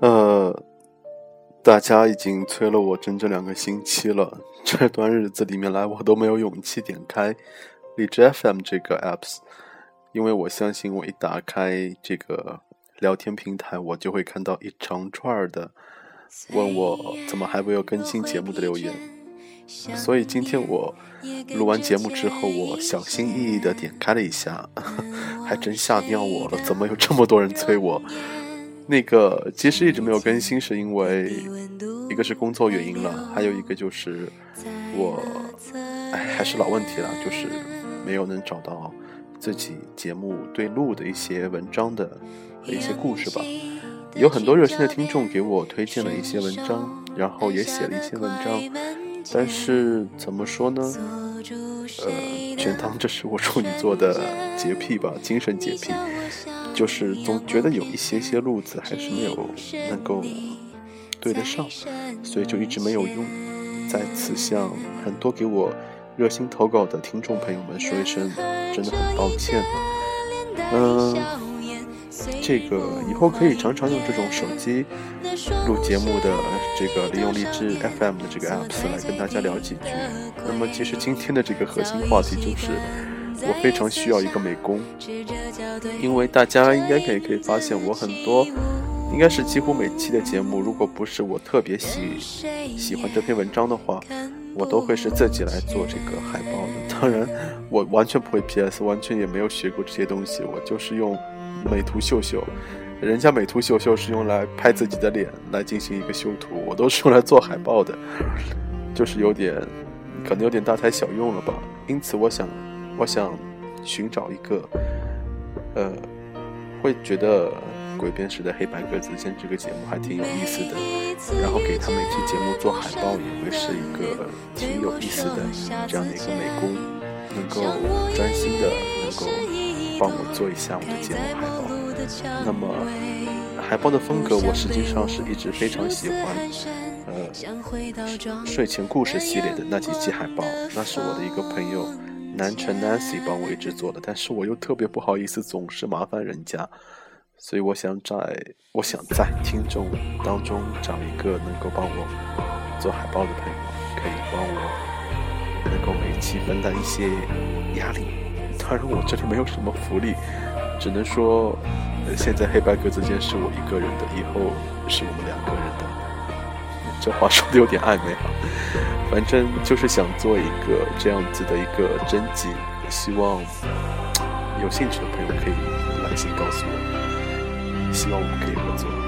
呃，大家已经催了我整整两个星期了，这段日子里面来，我都没有勇气点开荔枝 FM 这个 apps，因为我相信，我一打开这个聊天平台，我就会看到一长串的问我怎么还没有更新节目的留言，所以今天我录完节目之后，我小心翼翼的点开了一下，还真吓尿我了，怎么有这么多人催我？那个其实一直没有更新，是因为一个是工作原因了，还有一个就是我，哎，还是老问题了，就是没有能找到自己节目对录的一些文章的和一些故事吧。有很多热心的听众给我推荐了一些文章，然后也写了一些文章，但是怎么说呢？呃，全当这是我处女座的洁癖吧，精神洁癖。就是总觉得有一些些路子还是没有能够对得上，所以就一直没有用。在此向很多给我热心投稿的听众朋友们说一声，真的很抱歉。嗯，这个以后可以常常用这种手机录节目的这个利用荔枝 FM 的这个 apps 来跟大家聊几句。那么其实今天的这个核心话题就是。我非常需要一个美工，因为大家应该可以可以发现，我很多应该是几乎每期的节目，如果不是我特别喜喜欢这篇文章的话，我都会是自己来做这个海报的。当然，我完全不会 PS，完全也没有学过这些东西，我就是用美图秀秀。人家美图秀秀是用来拍自己的脸来进行一个修图，我都是用来做海报的，就是有点可能有点大材小用了吧。因此，我想。我想寻找一个，呃，会觉得《鬼片时的黑白格子间》这个节目还挺有意思的，然后给他每期节目做海报也会是一个挺有意思的这样的一个美工，能够专心的能够帮我做一下我的节目海报。那么海报的风格我实际上是一直非常喜欢，呃，睡前故事系列的那几期海报，那是我的一个朋友。南城 Nancy 帮我一直做的，但是我又特别不好意思，总是麻烦人家，所以我想在我想在听众当中找一个能够帮我做海报的朋友，可以帮我能够每期分担一些压力。当然，我这里没有什么福利，只能说现在黑白格子间是我一个人的，以后是我们两个人的。这话说的有点暧昧哈。反正就是想做一个这样子的一个征集，希望有兴趣的朋友可以来信告诉我，希望我们可以合作。